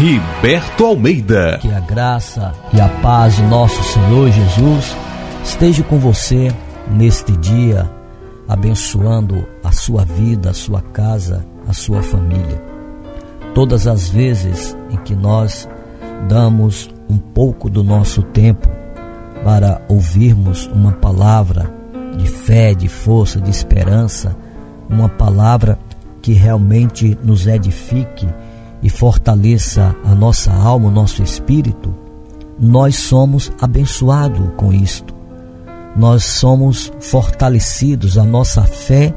Riberto Almeida. Que a graça e a paz de nosso Senhor Jesus esteja com você neste dia, abençoando a sua vida, a sua casa, a sua família. Todas as vezes em que nós damos um pouco do nosso tempo para ouvirmos uma palavra de fé, de força, de esperança, uma palavra que realmente nos edifique e fortaleça a nossa alma, o nosso espírito, nós somos abençoados com isto. Nós somos fortalecidos, a nossa fé,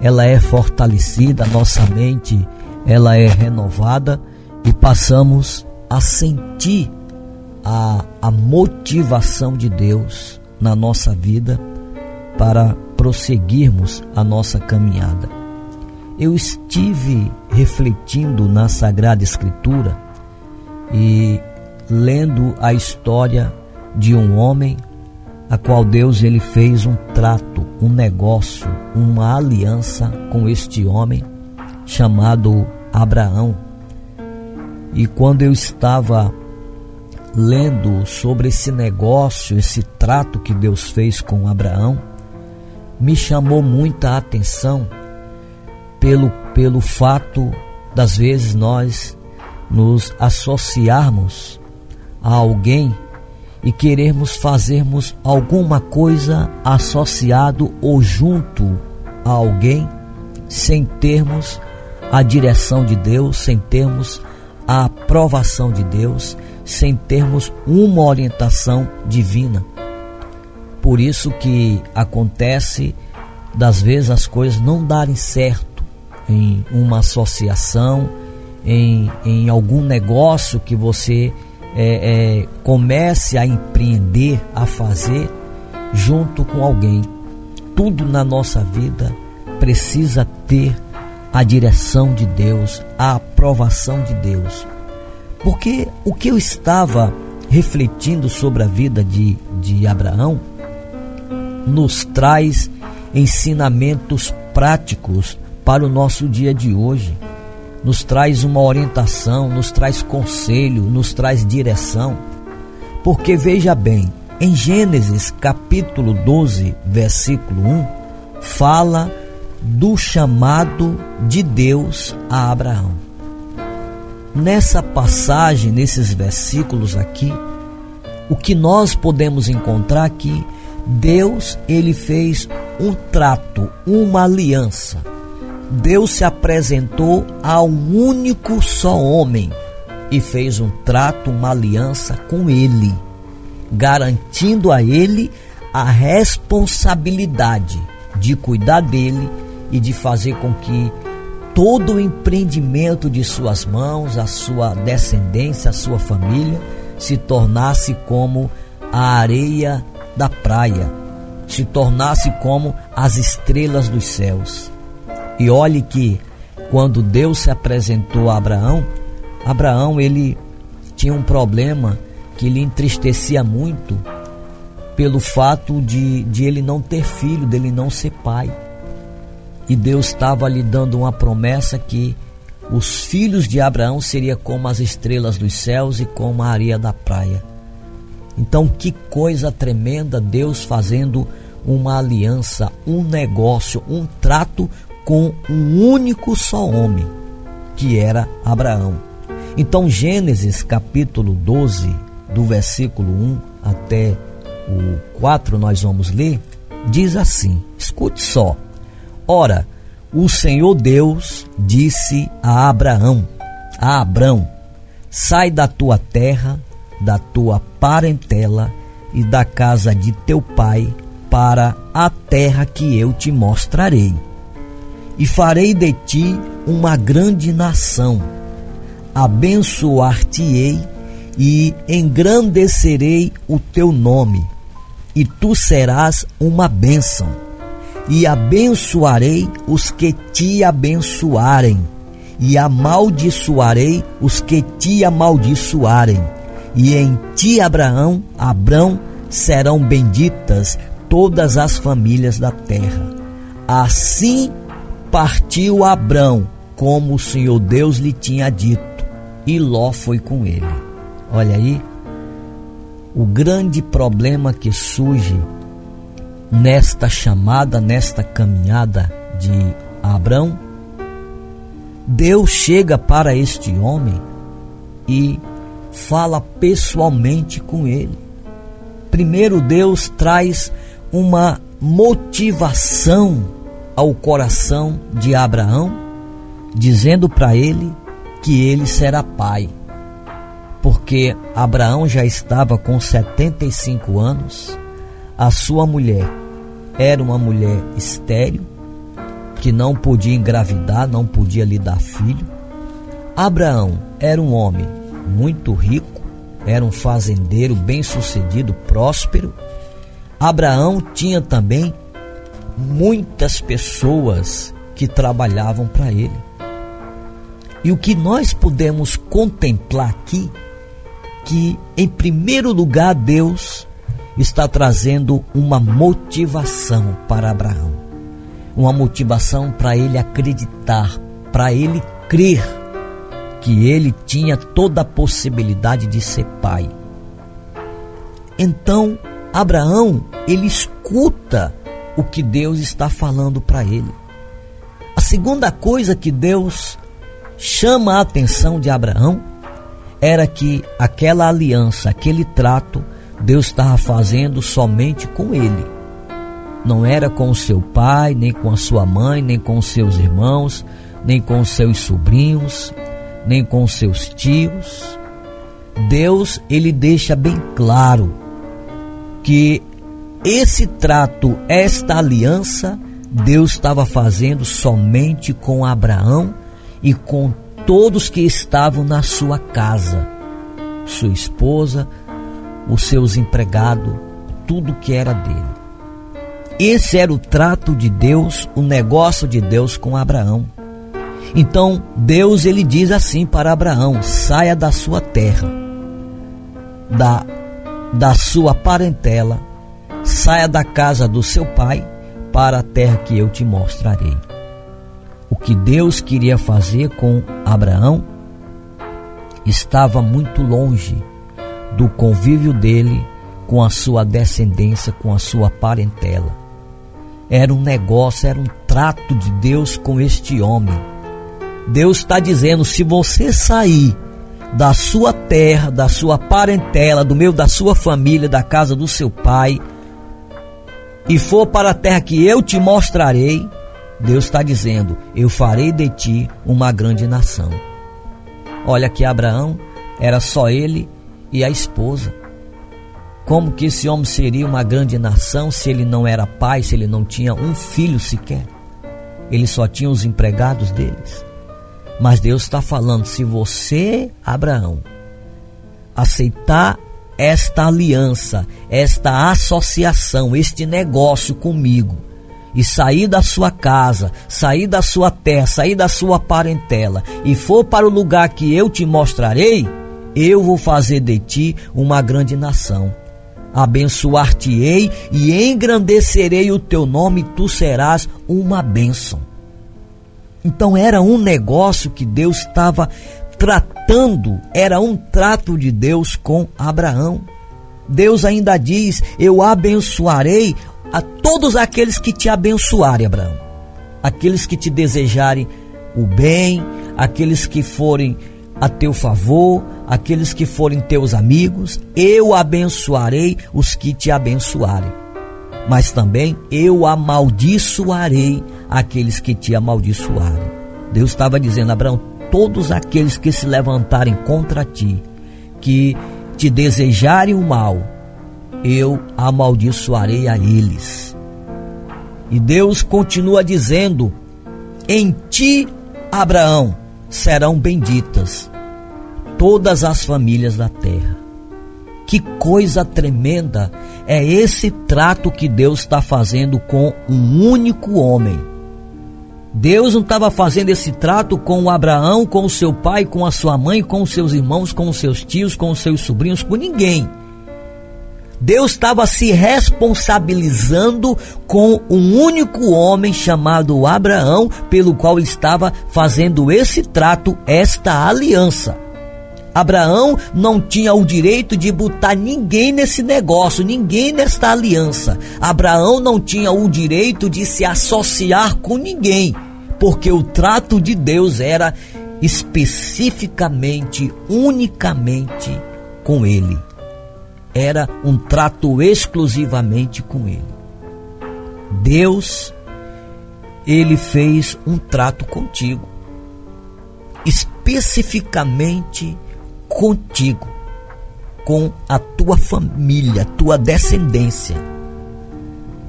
ela é fortalecida, a nossa mente, ela é renovada e passamos a sentir a, a motivação de Deus na nossa vida para prosseguirmos a nossa caminhada. Eu estive refletindo na Sagrada Escritura e lendo a história de um homem a qual Deus ele fez um trato, um negócio, uma aliança com este homem chamado Abraão. E quando eu estava lendo sobre esse negócio, esse trato que Deus fez com Abraão, me chamou muita atenção pelo, pelo fato das vezes nós nos associarmos a alguém e querermos fazermos alguma coisa associado ou junto a alguém sem termos a direção de Deus, sem termos a aprovação de Deus, sem termos uma orientação divina. Por isso que acontece das vezes as coisas não darem certo em uma associação, em, em algum negócio que você é, é, comece a empreender, a fazer junto com alguém. Tudo na nossa vida precisa ter a direção de Deus, a aprovação de Deus. Porque o que eu estava refletindo sobre a vida de, de Abraão nos traz ensinamentos práticos para o nosso dia de hoje. Nos traz uma orientação, nos traz conselho, nos traz direção. Porque veja bem, em Gênesis capítulo 12, versículo 1, fala do chamado de Deus a Abraão. Nessa passagem, nesses versículos aqui, o que nós podemos encontrar aqui, Deus ele fez um trato, uma aliança. Deus se apresentou a um único só homem e fez um trato, uma aliança com ele, garantindo a ele a responsabilidade de cuidar dele e de fazer com que todo o empreendimento de suas mãos, a sua descendência, a sua família, se tornasse como a areia da praia, se tornasse como as estrelas dos céus. E olhe que quando Deus se apresentou a Abraão, Abraão ele tinha um problema que lhe entristecia muito pelo fato de, de ele não ter filho, dele não ser pai. E Deus estava lhe dando uma promessa que os filhos de Abraão seriam como as estrelas dos céus e como a areia da praia. Então, que coisa tremenda Deus fazendo uma aliança, um negócio, um trato com um único só homem, que era Abraão. Então, Gênesis capítulo 12, do versículo 1 até o 4, nós vamos ler, diz assim: escute só. Ora, o Senhor Deus disse a Abraão: A Abrão, sai da tua terra, da tua parentela e da casa de teu pai para a terra que eu te mostrarei. E farei de ti uma grande nação. Abençoar-te-ei e engrandecerei o teu nome, e tu serás uma bênção e abençoarei os que te abençoarem, e amaldiçoarei os que te amaldiçoarem. E em ti, Abraão, Abrão, serão benditas todas as famílias da terra. Assim partiu Abrão, como o Senhor Deus lhe tinha dito, e Ló foi com ele. Olha aí, o grande problema que surge nesta chamada, nesta caminhada de Abraão, Deus chega para este homem e fala pessoalmente com ele. Primeiro, Deus traz uma motivação ao coração de Abraão, dizendo para ele que ele será pai. Porque Abraão já estava com 75 anos, a sua mulher era uma mulher estéril, que não podia engravidar, não podia lhe dar filho. Abraão era um homem muito rico, era um fazendeiro bem-sucedido, próspero. Abraão tinha também muitas pessoas que trabalhavam para ele. E o que nós podemos contemplar aqui, que em primeiro lugar Deus está trazendo uma motivação para Abraão. Uma motivação para ele acreditar, para ele crer que ele tinha toda a possibilidade de ser pai. Então, Abraão, ele escuta o que Deus está falando para ele. A segunda coisa que Deus chama a atenção de Abraão era que aquela aliança, aquele trato, Deus estava fazendo somente com ele. Não era com o seu pai, nem com a sua mãe, nem com os seus irmãos, nem com os seus sobrinhos, nem com os seus tios. Deus, ele deixa bem claro que esse trato, esta aliança, Deus estava fazendo somente com Abraão e com todos que estavam na sua casa, sua esposa, os seus empregados, tudo que era dele. Esse era o trato de Deus, o negócio de Deus com Abraão. Então Deus ele diz assim para Abraão: saia da sua terra, da, da sua parentela, saia da casa do seu pai para a terra que eu te mostrarei. O que Deus queria fazer com Abraão estava muito longe do convívio dele com a sua descendência, com a sua parentela. Era um negócio, era um trato de Deus com este homem Deus está dizendo: se você sair da sua terra, da sua parentela, do meio da sua família, da casa do seu pai, e for para a terra que eu te mostrarei, Deus está dizendo: eu farei de ti uma grande nação. Olha que Abraão era só ele e a esposa. Como que esse homem seria uma grande nação se ele não era pai, se ele não tinha um filho sequer? Ele só tinha os empregados deles. Mas Deus está falando: se você, Abraão, aceitar esta aliança, esta associação, este negócio comigo, e sair da sua casa, sair da sua terra, sair da sua parentela e for para o lugar que eu te mostrarei, eu vou fazer de ti uma grande nação. Abençoar-te-ei e engrandecerei o teu nome, tu serás uma bênção. Então era um negócio que Deus estava tratando, era um trato de Deus com Abraão. Deus ainda diz: Eu abençoarei a todos aqueles que te abençoarem, Abraão. Aqueles que te desejarem o bem, aqueles que forem a teu favor, aqueles que forem teus amigos, eu abençoarei os que te abençoarem. Mas também eu amaldiçoarei aqueles que te amaldiçoarem. Deus estava dizendo, Abraão, todos aqueles que se levantarem contra ti, que te desejarem o mal, eu amaldiçoarei a eles. E Deus continua dizendo: Em ti, Abraão, serão benditas todas as famílias da terra. Que coisa tremenda é esse trato que Deus está fazendo com um único homem Deus não estava fazendo esse trato com Abraão, com o seu pai, com a sua mãe, com os seus irmãos, com os seus tios, com os seus sobrinhos, com ninguém. Deus estava se responsabilizando com um único homem chamado Abraão, pelo qual estava fazendo esse trato, esta aliança. Abraão não tinha o direito de botar ninguém nesse negócio, ninguém nesta aliança. Abraão não tinha o direito de se associar com ninguém, porque o trato de Deus era especificamente, unicamente com ele. Era um trato exclusivamente com ele. Deus, ele fez um trato contigo, especificamente contigo, com a tua família, tua descendência.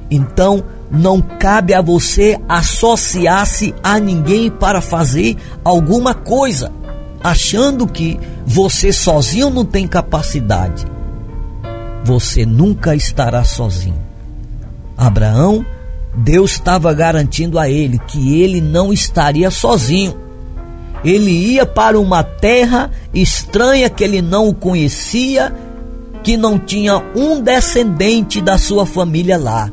Então, não cabe a você associar-se a ninguém para fazer alguma coisa, achando que você sozinho não tem capacidade. Você nunca estará sozinho. Abraão, Deus estava garantindo a ele que ele não estaria sozinho. Ele ia para uma terra estranha que ele não conhecia, que não tinha um descendente da sua família lá.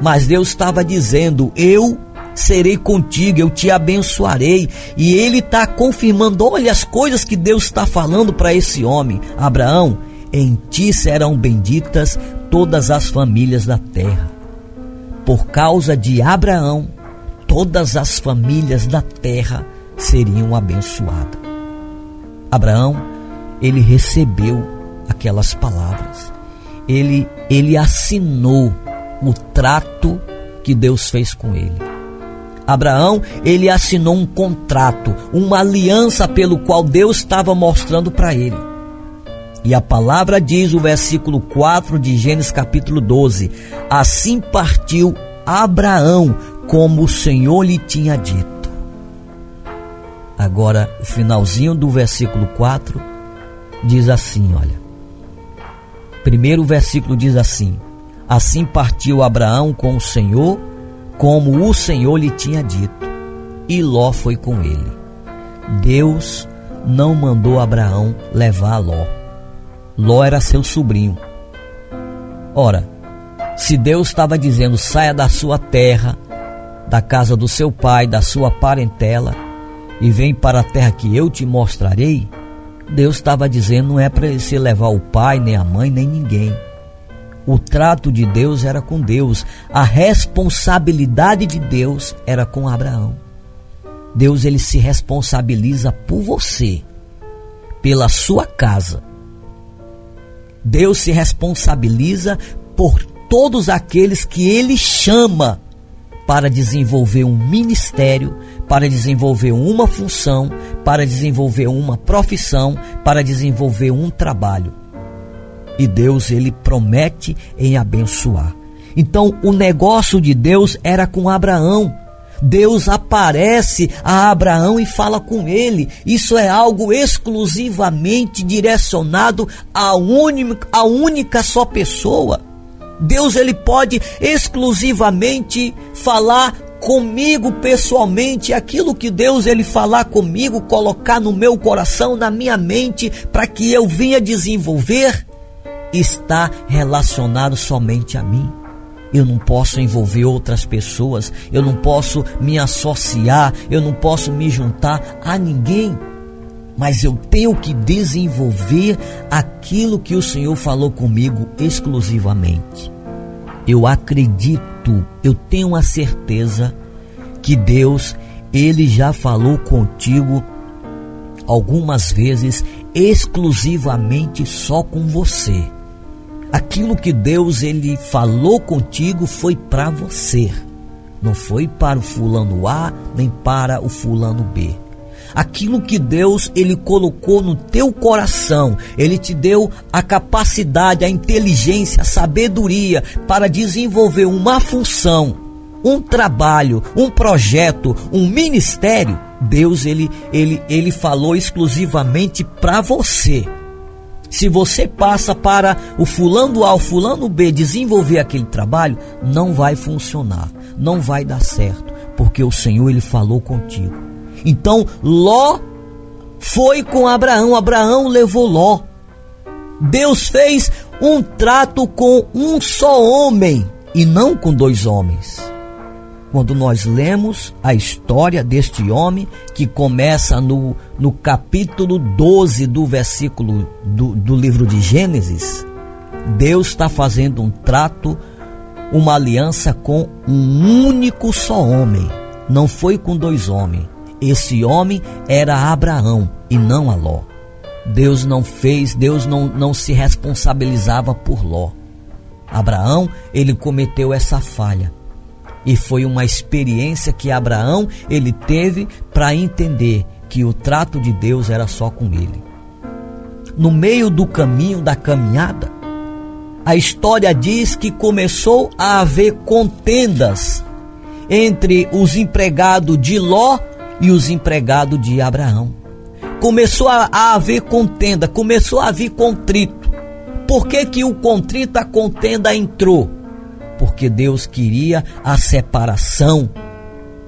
Mas Deus estava dizendo: Eu serei contigo, eu te abençoarei. E ele está confirmando: olha as coisas que Deus está falando para esse homem. Abraão, em ti serão benditas todas as famílias da terra. Por causa de Abraão, todas as famílias da terra seriam abençoadas. Abraão, ele recebeu aquelas palavras. Ele ele assinou o trato que Deus fez com ele. Abraão, ele assinou um contrato, uma aliança pelo qual Deus estava mostrando para ele. E a palavra diz, o versículo 4 de Gênesis capítulo 12: Assim partiu Abraão, como o Senhor lhe tinha dito. Agora, o finalzinho do versículo 4 diz assim: olha. Primeiro versículo diz assim: Assim partiu Abraão com o Senhor, como o Senhor lhe tinha dito, e Ló foi com ele. Deus não mandou Abraão levar Ló. Ló era seu sobrinho. Ora, se Deus estava dizendo saia da sua terra, da casa do seu pai, da sua parentela, e vem para a terra que eu te mostrarei, Deus estava dizendo não é para você levar o pai, nem a mãe, nem ninguém. O trato de Deus era com Deus, a responsabilidade de Deus era com Abraão. Deus ele se responsabiliza por você, pela sua casa. Deus se responsabiliza por todos aqueles que ele chama para desenvolver um ministério, para desenvolver uma função, para desenvolver uma profissão, para desenvolver um trabalho e Deus ele promete em abençoar. Então o negócio de Deus era com Abraão. Deus aparece a Abraão e fala com ele. Isso é algo exclusivamente direcionado a única, a única só pessoa. Deus ele pode exclusivamente falar comigo pessoalmente, aquilo que Deus ele falar comigo, colocar no meu coração, na minha mente, para que eu venha desenvolver está relacionado somente a mim. Eu não posso envolver outras pessoas, eu não posso me associar, eu não posso me juntar a ninguém. Mas eu tenho que desenvolver aquilo que o Senhor falou comigo exclusivamente. Eu acredito, eu tenho a certeza que Deus, ele já falou contigo algumas vezes exclusivamente só com você aquilo que Deus ele falou contigo foi para você. Não foi para o fulano A, nem para o fulano B. Aquilo que Deus ele colocou no teu coração, ele te deu a capacidade, a inteligência, a sabedoria para desenvolver uma função, um trabalho, um projeto, um ministério. Deus ele ele ele falou exclusivamente para você. Se você passa para o fulano A, o fulano B desenvolver aquele trabalho, não vai funcionar, não vai dar certo, porque o Senhor ele falou contigo. Então Ló foi com Abraão, Abraão levou Ló. Deus fez um trato com um só homem e não com dois homens. quando nós lemos a história deste homem, que começa no, no capítulo 12 do versículo do, do livro de Gênesis, Deus está fazendo um trato, uma aliança com um único só homem. Não foi com dois homens. Esse homem era Abraão e não Aló. Deus não fez, Deus não, não se responsabilizava por Ló. Abraão, ele cometeu essa falha. E foi uma experiência que Abraão ele teve para entender que o trato de Deus era só com ele. No meio do caminho da caminhada, a história diz que começou a haver contendas entre os empregados de Ló e os empregados de Abraão. Começou a, a haver contenda, começou a haver contrito. Por que, que o contrito, a contenda entrou? Porque Deus queria a separação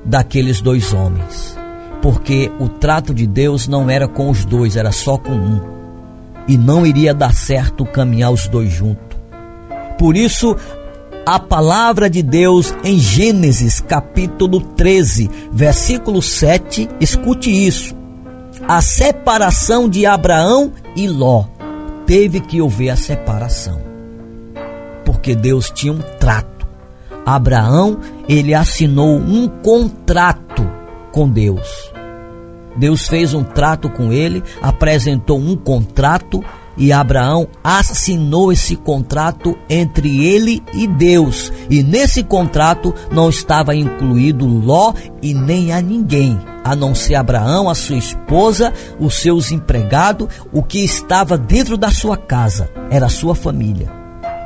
daqueles dois homens. Porque o trato de Deus não era com os dois, era só com um. E não iria dar certo caminhar os dois juntos. Por isso, a palavra de Deus em Gênesis capítulo 13, versículo 7, escute isso. A separação de Abraão e Ló teve que haver a separação. Porque Deus tinha um trato. Abraão, ele assinou um contrato com Deus. Deus fez um trato com ele, apresentou um contrato e Abraão assinou esse contrato entre ele e Deus. E nesse contrato não estava incluído Ló e nem a ninguém, a não ser Abraão, a sua esposa, os seus empregados, o que estava dentro da sua casa, era a sua família.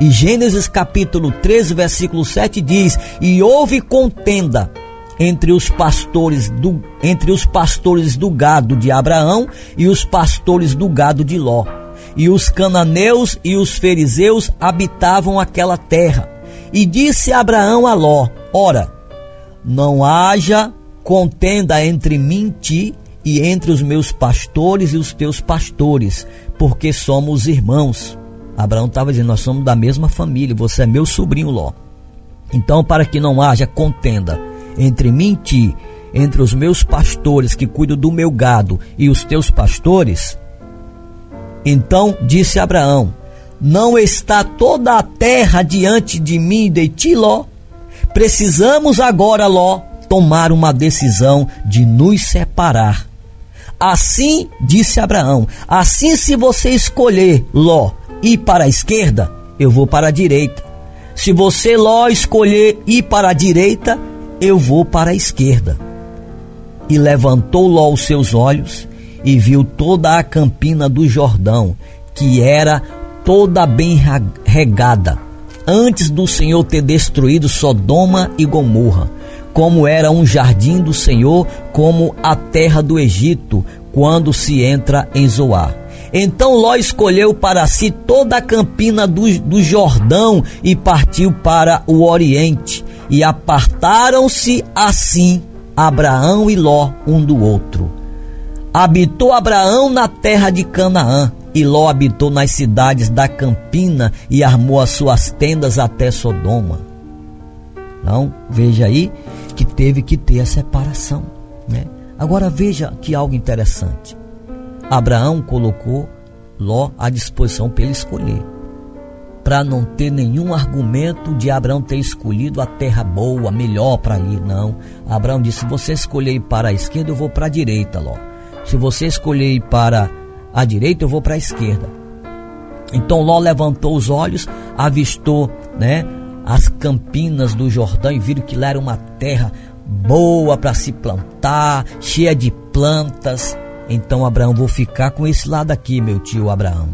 E Gênesis capítulo 13, versículo 7 diz: "E houve contenda entre os pastores do entre os pastores do gado de Abraão e os pastores do gado de Ló." E os cananeus e os fariseus habitavam aquela terra. E disse Abraão a Ló: Ora, não haja contenda entre mim e ti e entre os meus pastores e os teus pastores, porque somos irmãos. Abraão estava dizendo: Nós somos da mesma família, você é meu sobrinho Ló. Então, para que não haja contenda entre mim e ti, entre os meus pastores que cuidam do meu gado e os teus pastores, então disse Abraão: Não está toda a terra diante de mim e de ti, Ló? Precisamos agora, Ló, tomar uma decisão de nos separar. Assim disse Abraão: Assim, se você escolher, Ló, ir para a esquerda, eu vou para a direita. Se você, Ló, escolher ir para a direita, eu vou para a esquerda. E levantou Ló os seus olhos e viu toda a campina do Jordão, que era toda bem regada, antes do Senhor ter destruído Sodoma e Gomorra, como era um jardim do Senhor, como a terra do Egito, quando se entra em Zoar. Então Ló escolheu para si toda a campina do, do Jordão e partiu para o Oriente. E apartaram-se assim Abraão e Ló um do outro. Habitou Abraão na terra de Canaã, e Ló habitou nas cidades da Campina e armou as suas tendas até Sodoma. Então, veja aí que teve que ter a separação. Né? Agora veja que algo interessante. Abraão colocou Ló à disposição para ele escolher. Para não ter nenhum argumento de Abraão ter escolhido a terra boa, melhor para ir. Não. Abraão disse: se você escolher para a esquerda, eu vou para a direita, Ló. Se você escolher ir para a direita, eu vou para a esquerda. Então Ló levantou os olhos, avistou, né, as campinas do Jordão e viram que lá era uma terra boa para se plantar, cheia de plantas. Então Abraão, vou ficar com esse lado aqui, meu tio Abraão.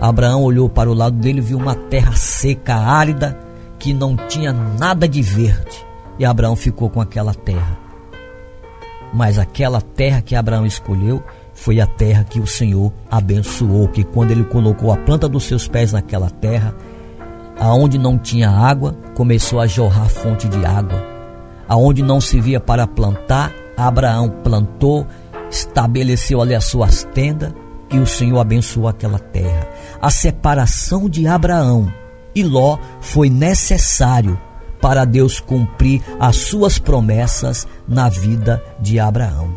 Abraão olhou para o lado dele e viu uma terra seca, árida, que não tinha nada de verde. E Abraão ficou com aquela terra. Mas aquela terra que Abraão escolheu foi a terra que o Senhor abençoou, que quando ele colocou a planta dos seus pés naquela terra, aonde não tinha água, começou a jorrar fonte de água. Aonde não se via para plantar, Abraão plantou, estabeleceu ali as suas tendas e o Senhor abençoou aquela terra. A separação de Abraão e Ló foi necessário para Deus cumprir as suas promessas na vida de Abraão.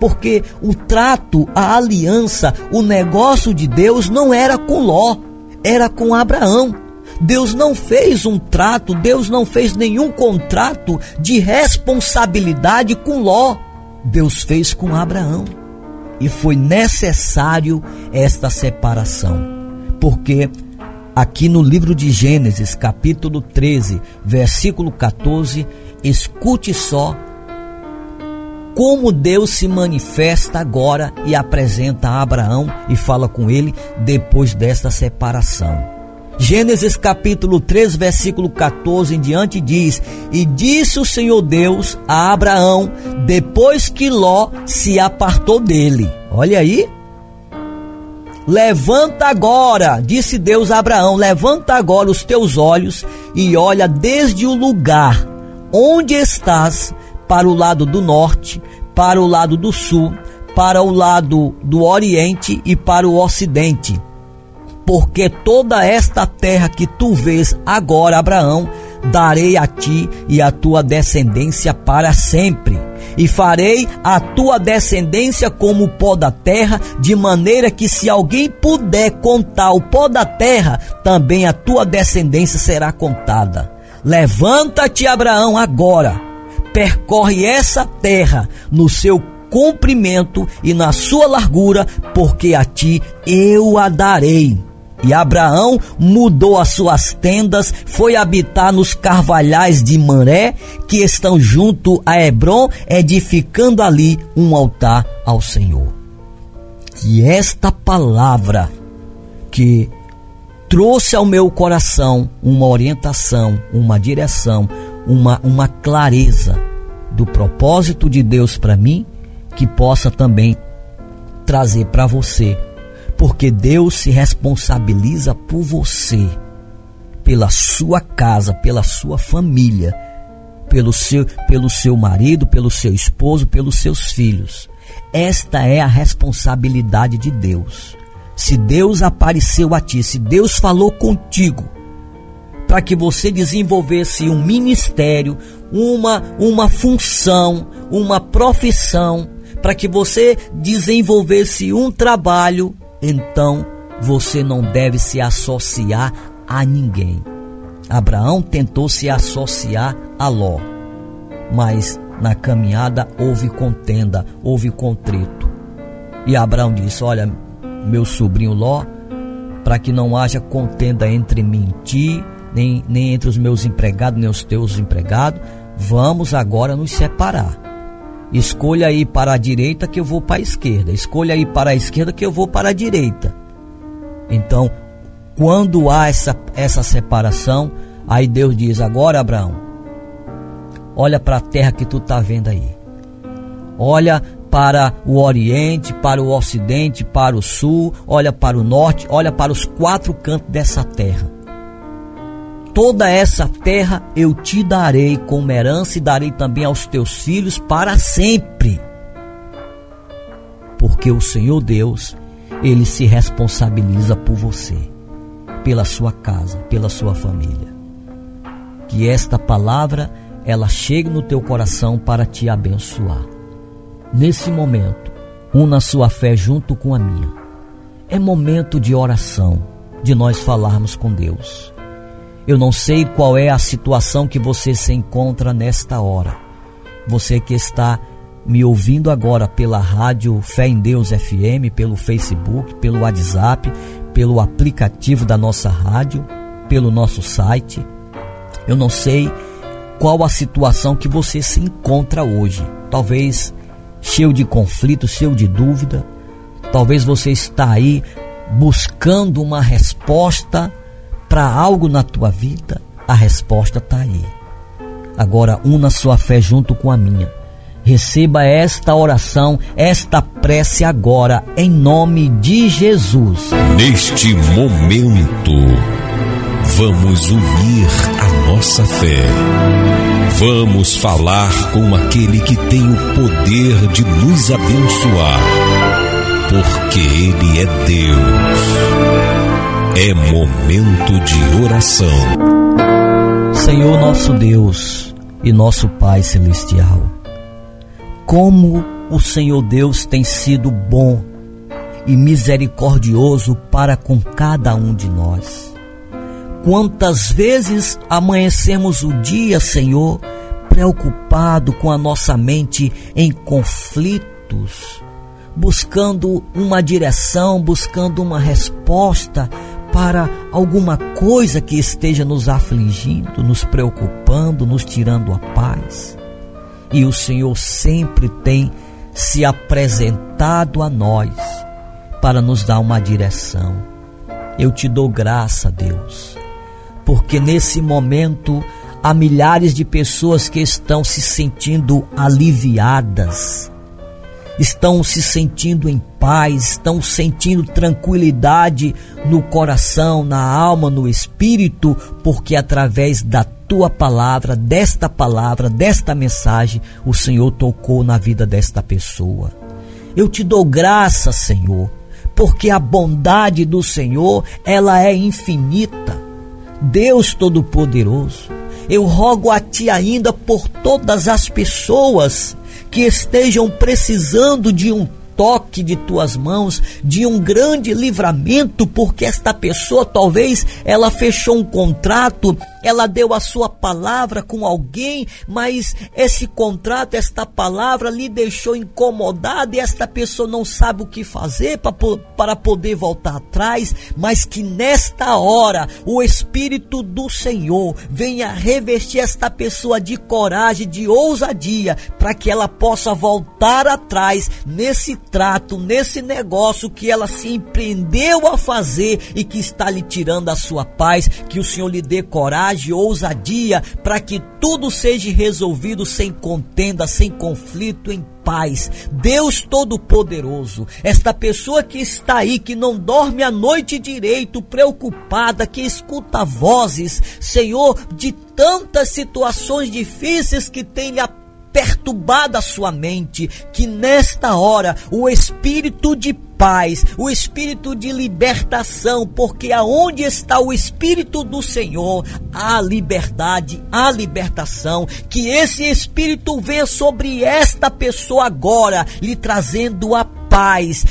Porque o trato, a aliança, o negócio de Deus não era com Ló, era com Abraão. Deus não fez um trato, Deus não fez nenhum contrato de responsabilidade com Ló. Deus fez com Abraão. E foi necessário esta separação. Porque aqui no livro de Gênesis, capítulo 13, versículo 14, escute só como Deus se manifesta agora e apresenta a Abraão e fala com ele depois desta separação. Gênesis capítulo 3, versículo 14 em diante diz: E disse o Senhor Deus a Abraão, depois que Ló se apartou dele. Olha aí. Levanta agora, disse Deus a Abraão: Levanta agora os teus olhos e olha desde o lugar onde estás para o lado do norte, para o lado do sul, para o lado do oriente e para o ocidente porque toda esta terra que tu vês agora, Abraão, darei a ti e a tua descendência para sempre. E farei a tua descendência como o pó da terra, de maneira que se alguém puder contar o pó da terra, também a tua descendência será contada. Levanta-te, Abraão, agora. Percorre essa terra no seu comprimento e na sua largura, porque a ti eu a darei e Abraão mudou as suas tendas, foi habitar nos carvalhais de Manré, que estão junto a Hebron, edificando ali um altar ao Senhor. Que esta palavra que trouxe ao meu coração uma orientação, uma direção, uma, uma clareza do propósito de Deus para mim, que possa também trazer para você porque Deus se responsabiliza por você, pela sua casa, pela sua família, pelo seu, pelo seu marido, pelo seu esposo, pelos seus filhos. Esta é a responsabilidade de Deus. Se Deus apareceu a ti, se Deus falou contigo, para que você desenvolvesse um ministério, uma, uma função, uma profissão, para que você desenvolvesse um trabalho, então você não deve se associar a ninguém. Abraão tentou se associar a Ló, mas na caminhada houve contenda, houve contrito. E Abraão disse: Olha, meu sobrinho Ló, para que não haja contenda entre mim e ti, nem, nem entre os meus empregados, nem os teus empregados, vamos agora nos separar. Escolha ir para a direita que eu vou para a esquerda. Escolha ir para a esquerda que eu vou para a direita. Então, quando há essa, essa separação, aí Deus diz: Agora, Abraão, olha para a terra que tu está vendo aí. Olha para o oriente, para o ocidente, para o sul, olha para o norte, olha para os quatro cantos dessa terra toda essa terra eu te darei como herança e darei também aos teus filhos para sempre. Porque o Senhor Deus, ele se responsabiliza por você, pela sua casa, pela sua família. Que esta palavra ela chegue no teu coração para te abençoar. Nesse momento, una sua fé junto com a minha. É momento de oração, de nós falarmos com Deus. Eu não sei qual é a situação que você se encontra nesta hora. Você que está me ouvindo agora pela rádio Fé em Deus FM, pelo Facebook, pelo WhatsApp, pelo aplicativo da nossa rádio, pelo nosso site. Eu não sei qual a situação que você se encontra hoje. Talvez cheio de conflito, cheio de dúvida. Talvez você está aí buscando uma resposta para algo na tua vida, a resposta está aí. Agora, una sua fé junto com a minha. Receba esta oração, esta prece agora, em nome de Jesus. Neste momento, vamos unir a nossa fé. Vamos falar com aquele que tem o poder de nos abençoar, porque Ele é Deus. É momento de oração. Senhor nosso Deus e nosso Pai Celestial, como o Senhor Deus tem sido bom e misericordioso para com cada um de nós. Quantas vezes amanhecemos o dia, Senhor, preocupado com a nossa mente em conflitos, buscando uma direção, buscando uma resposta para alguma coisa que esteja nos afligindo, nos preocupando, nos tirando a paz. E o Senhor sempre tem se apresentado a nós para nos dar uma direção. Eu te dou graça, Deus, porque nesse momento há milhares de pessoas que estão se sentindo aliviadas, estão se sentindo em paz, estão sentindo tranquilidade no coração, na alma, no espírito, porque através da tua palavra, desta palavra, desta mensagem, o Senhor tocou na vida desta pessoa. Eu te dou graça, Senhor, porque a bondade do Senhor, ela é infinita. Deus Todo-Poderoso, eu rogo a Ti ainda por todas as pessoas que estejam precisando de um toque de tuas mãos, de um grande livramento, porque esta pessoa talvez ela fechou um contrato, ela deu a sua palavra com alguém, mas esse contrato, esta palavra lhe deixou incomodado e esta pessoa não sabe o que fazer para poder voltar atrás, mas que nesta hora o Espírito do Senhor venha revestir esta pessoa de coragem, de ousadia, para que ela possa voltar atrás nesse trato, nesse negócio que ela se empreendeu a fazer e que está lhe tirando a sua paz, que o Senhor lhe dê coragem, ousadia, para que tudo seja resolvido sem contenda, sem conflito, em paz. Deus Todo-Poderoso, esta pessoa que está aí, que não dorme a noite direito, preocupada, que escuta vozes, Senhor, de tantas situações difíceis que tem lhe perturbada a sua mente, que nesta hora o espírito de paz, o espírito de libertação, porque aonde está o espírito do Senhor, há liberdade, há libertação. Que esse espírito venha sobre esta pessoa agora, lhe trazendo a paz,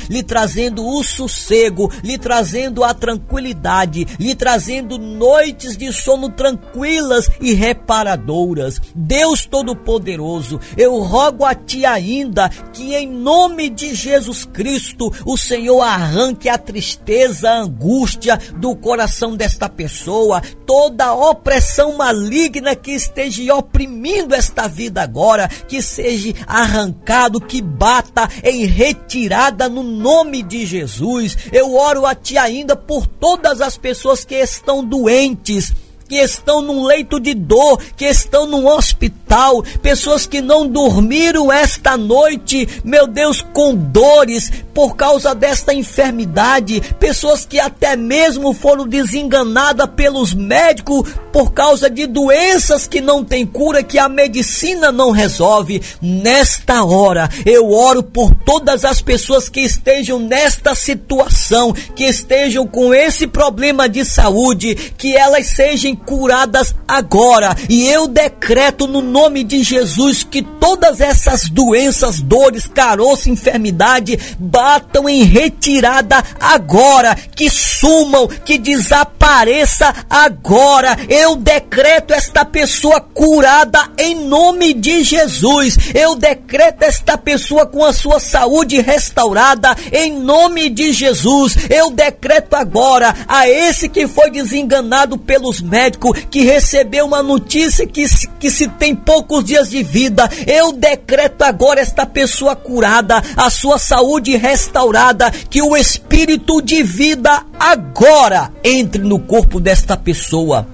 lhe trazendo o sossego, lhe trazendo a tranquilidade, lhe trazendo noites de sono tranquilas e reparadoras. Deus Todo-Poderoso, eu rogo a Ti ainda que, em nome de Jesus Cristo, o Senhor arranque a tristeza, a angústia do coração desta pessoa, toda opressão maligna que esteja oprimindo esta vida agora, que seja arrancado, que bata em retirada retirada no nome de Jesus. Eu oro a Ti ainda por todas as pessoas que estão doentes que estão num leito de dor, que estão num hospital, pessoas que não dormiram esta noite, meu Deus, com dores por causa desta enfermidade, pessoas que até mesmo foram desenganadas pelos médicos por causa de doenças que não têm cura, que a medicina não resolve. Nesta hora, eu oro por todas as pessoas que estejam nesta situação, que estejam com esse problema de saúde, que elas sejam curadas agora. E eu decreto no nome de Jesus que todas essas doenças, dores, caroço, enfermidade batam em retirada agora, que sumam, que desapareça agora. Eu decreto esta pessoa curada em nome de Jesus. Eu decreto esta pessoa com a sua saúde restaurada em nome de Jesus. Eu decreto agora a esse que foi desenganado pelos médicos médico que recebeu uma notícia que, que se tem poucos dias de vida, eu decreto agora esta pessoa curada, a sua saúde restaurada, que o espírito de vida agora entre no corpo desta pessoa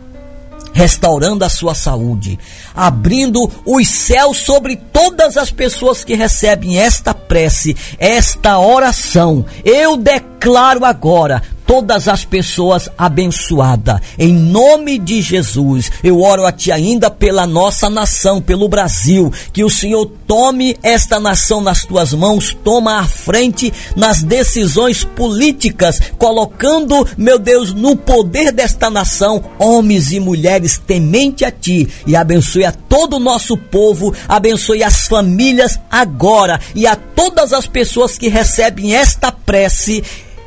restaurando a sua saúde, abrindo os céus sobre todas as pessoas que recebem esta prece, esta oração. Eu declaro agora todas as pessoas abençoadas. Em nome de Jesus, eu oro a Ti ainda pela nossa nação, pelo Brasil, que o Senhor tome esta nação nas Tuas mãos, toma a frente nas decisões políticas, colocando, meu Deus, no poder desta nação, homens e mulheres temente a Ti e abençoe a todo o nosso povo, abençoe as famílias agora e a todas as pessoas que recebem esta prece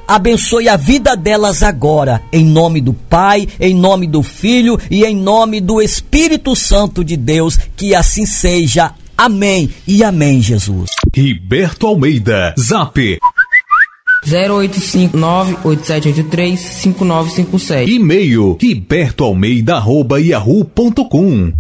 abençoe a vida delas agora, em nome do Pai, em nome do Filho e em nome do Espírito Santo de Deus, que assim seja. Amém e amém, Jesus. Riberto Almeida, Zap 0859-8783-5957. E-mail ribertoalmeida.yahoo.com